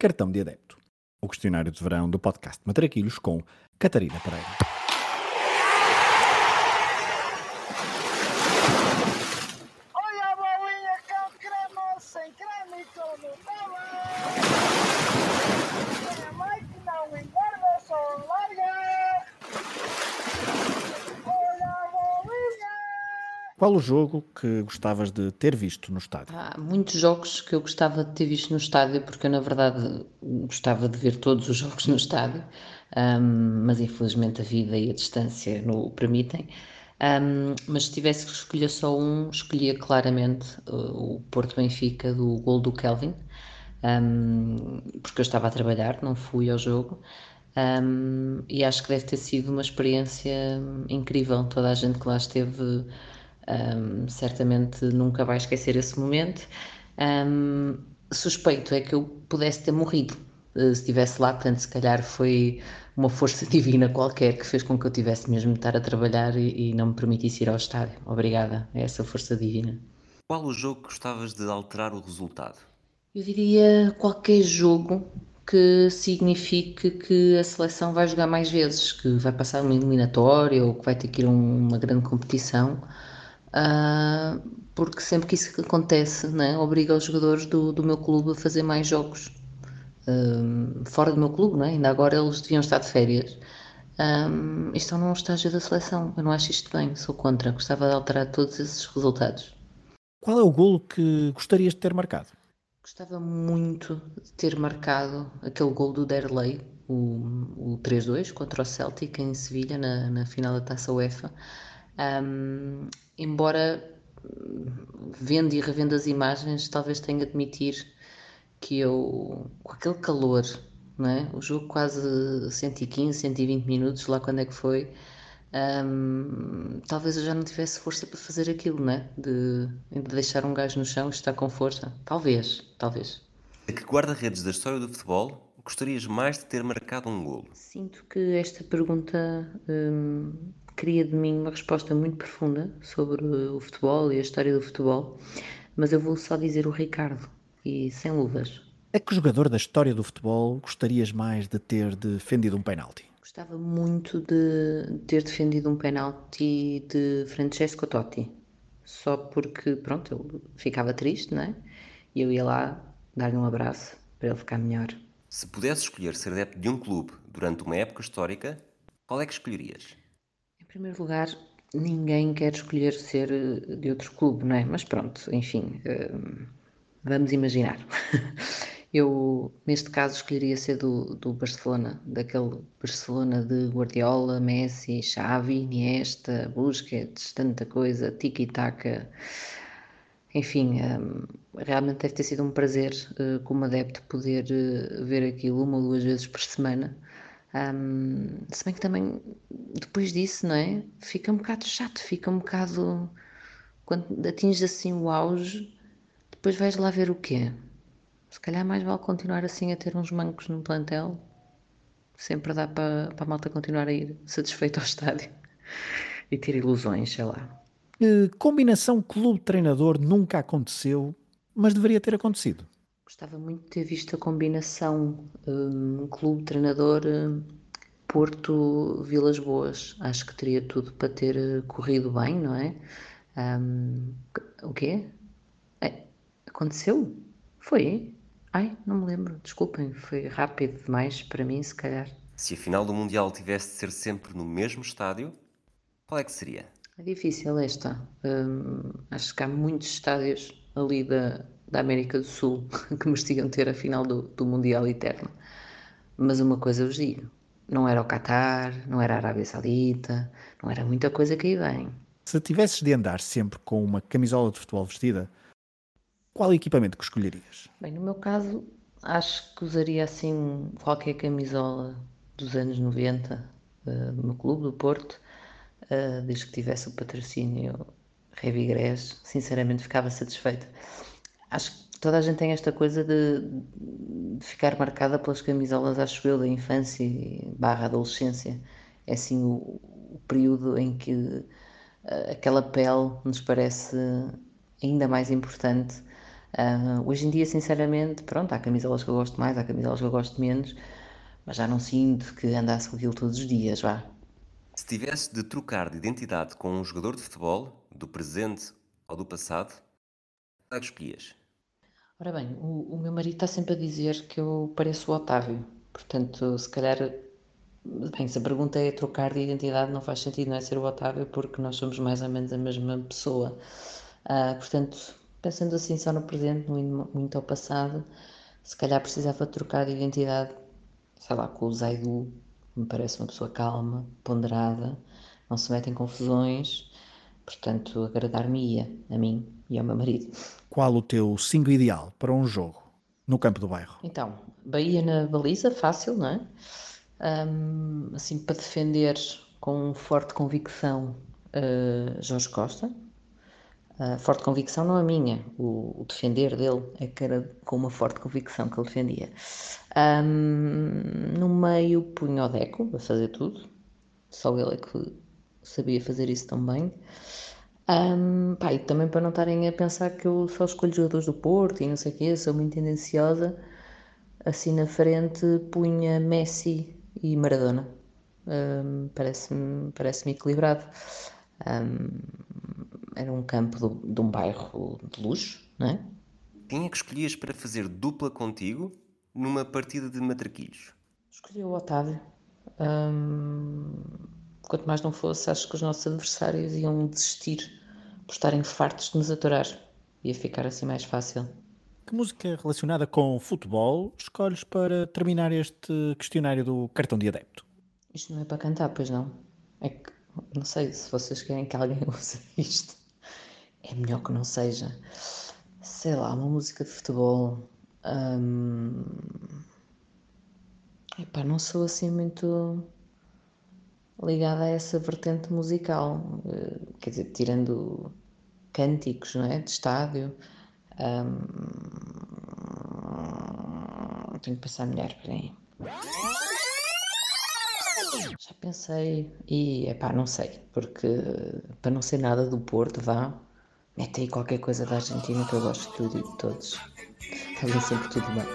Cartão de Adepto. O questionário de verão do podcast Matraquilhos com Catarina Pereira. Qual o jogo que gostavas de ter visto no estádio? Há muitos jogos que eu gostava de ter visto no estádio, porque eu, na verdade, gostava de ver todos os jogos no estádio, um, mas infelizmente a vida e a distância não o permitem. Um, mas se tivesse que escolher só um, escolhia claramente uh, o Porto Benfica do gol do Kelvin, um, porque eu estava a trabalhar, não fui ao jogo. Um, e acho que deve ter sido uma experiência incrível. Toda a gente que lá esteve um, certamente nunca vai esquecer esse momento. Um, suspeito é que eu pudesse ter morrido uh, se estivesse lá, portanto, se calhar foi uma força divina qualquer que fez com que eu tivesse mesmo de estar a trabalhar e, e não me permitisse ir ao estádio. Obrigada a essa força divina. Qual o jogo que gostavas de alterar o resultado? Eu diria qualquer jogo que signifique que a seleção vai jogar mais vezes, que vai passar uma eliminatória ou que vai ter que ir a uma grande competição uh, porque sempre que isso acontece, né, obriga os jogadores do, do meu clube a fazer mais jogos uh, fora do meu clube, né? ainda agora eles deviam estar de férias. Um, estão num estágio da seleção. Eu não acho isto bem, sou contra. Gostava de alterar todos esses resultados. Qual é o golo que gostarias de ter marcado? Gostava muito de ter marcado aquele gol do Derley, o, o 3-2 contra o Celtic em Sevilha, na, na final da Taça UEFA. Um, embora vendo e revendo as imagens, talvez tenha de admitir que eu, com aquele calor, não é? o jogo quase 115, 120 minutos, lá quando é que foi, um, talvez eu já não tivesse força para fazer aquilo, não é? De, de deixar um gajo no chão e estar com força. Talvez, talvez. A que guarda-redes da história do futebol gostarias mais de ter marcado um golo? Sinto que esta pergunta hum, queria de mim uma resposta muito profunda sobre o futebol e a história do futebol, mas eu vou só dizer o Ricardo e sem luvas. A que jogador da história do futebol gostarias mais de ter defendido um penalti? Gostava muito de ter defendido um penalti de Francesco Totti, só porque, pronto, ele ficava triste, não é? E eu ia lá dar-lhe um abraço para ele ficar melhor. Se pudesse escolher ser adepto de um clube durante uma época histórica, qual é que escolherias? Primeiro lugar, ninguém quer escolher ser eh, de outro clube, não é? Mas pronto, enfim, uh, vamos imaginar. Eu, neste caso, escolheria ser do, do Barcelona, daquele Barcelona de Guardiola, Messi, Xavi, Iniesta, Busquets, tanta coisa, tiki-taka. Enfim, um, realmente deve ter sido um prazer, como adepto, poder ver aquilo uma ou duas vezes por semana um, se bem que também depois disso, não é? Fica um bocado chato, fica um bocado. Quando atinges assim o auge, depois vais lá ver o quê? Se calhar mais vale continuar assim a ter uns mancos no plantel. Sempre dá para, para a malta continuar a ir satisfeito ao estádio e ter ilusões, sei lá. Uh, combinação clube-treinador nunca aconteceu, mas deveria ter acontecido. Gostava muito de ter visto a combinação um, clube-treinador um, Porto-Vilas Boas. Acho que teria tudo para ter uh, corrido bem, não é? Um, o quê? É, aconteceu? Foi? Ai, não me lembro. Desculpem, foi rápido demais para mim, se calhar. Se a final do Mundial tivesse de ser sempre no mesmo estádio, qual é que seria? É difícil esta. Hum, acho que há muitos estádios ali da, da América do Sul que mereciam ter a final do, do Mundial Eterno. Mas uma coisa vos digo, não era o Qatar, não era a Arábia Saudita, não era muita coisa que aí vem. Se tivesses de andar sempre com uma camisola de futebol vestida, qual equipamento que escolherias? Bem, no meu caso, acho que usaria assim qualquer camisola dos anos 90 uh, eh, do meu clube, do Porto, uh, desde que tivesse o patrocínio Revigrés, sinceramente ficava satisfeita. Acho que toda a gente tem esta coisa de, de ficar marcada pelas camisolas, acho eu, da infância barra adolescência. É assim o, o período em que uh, aquela pele nos parece ainda mais importante. Uh, hoje em dia, sinceramente, pronto, há camisolas que eu gosto mais, há camisolas que eu gosto menos, mas já não sinto que andasse com aquilo todos os dias, vá. Se tivesse de trocar de identidade com um jogador de futebol, do presente ou do passado, qual é que escolhias? Ora bem, o, o meu marido está sempre a dizer que eu pareço o Otávio, portanto, se calhar Bem, se a pergunta é trocar de identidade, não faz sentido, não é ser o Otávio, porque nós somos mais ou menos a mesma pessoa. Uh, portanto, pensando assim só no presente, muito, muito ao passado, se calhar precisava trocar de identidade, sei lá, com o Zaidu, me parece uma pessoa calma, ponderada, não se mete em confusões, portanto, agradar-me-ia a mim e ao meu marido. Qual o teu 5 ideal para um jogo no campo do bairro? Então, Bahia na baliza, fácil, não é? Um, assim, para defender com forte convicção uh, Jorge Costa. Uh, forte convicção não a minha, o, o, defender dele é que era com uma forte convicção que ele defendia. Um, no meio punho o Deco a fazer tudo, só ele é que sabia fazer isso tão bem. Um, pá, e também para não estarem a pensar que eu só escolho jogadores do Porto e não sei o quê, sou muito tendenciosa. Assim na frente punha Messi e Maradona. Um, parece-me parece equilibrado. Um, era um campo de, de, um bairro de luxo, não é? Quem é que escolhias para fazer dupla contigo numa partida de matraquilhos? Escolhi o Otávio. Um, quanto mais não fosse, acho que os nossos adversários iam desistir por estarem fartos de nos aturar. Ia ficar assim mais fácil. Que música relacionada com futebol escolhes para terminar este questionário do cartão de adepto? Isto não é para cantar, pois não? É que, não sei, se vocês querem que alguém use isto, é melhor que não seja. Sei lá, uma música de futebol. Hum... Epá, não sou assim muito ligada a essa vertente musical. Eh, quer dizer, tirando cânticos, não é? De estádio. Um, tenho que pensar melhor, peraí. Já pensei e, epá, não sei, porque para não ser nada do Porto, vá, mete aí qualquer coisa da Argentina que eu gosto de tudo e de todos. Está sempre tudo bem.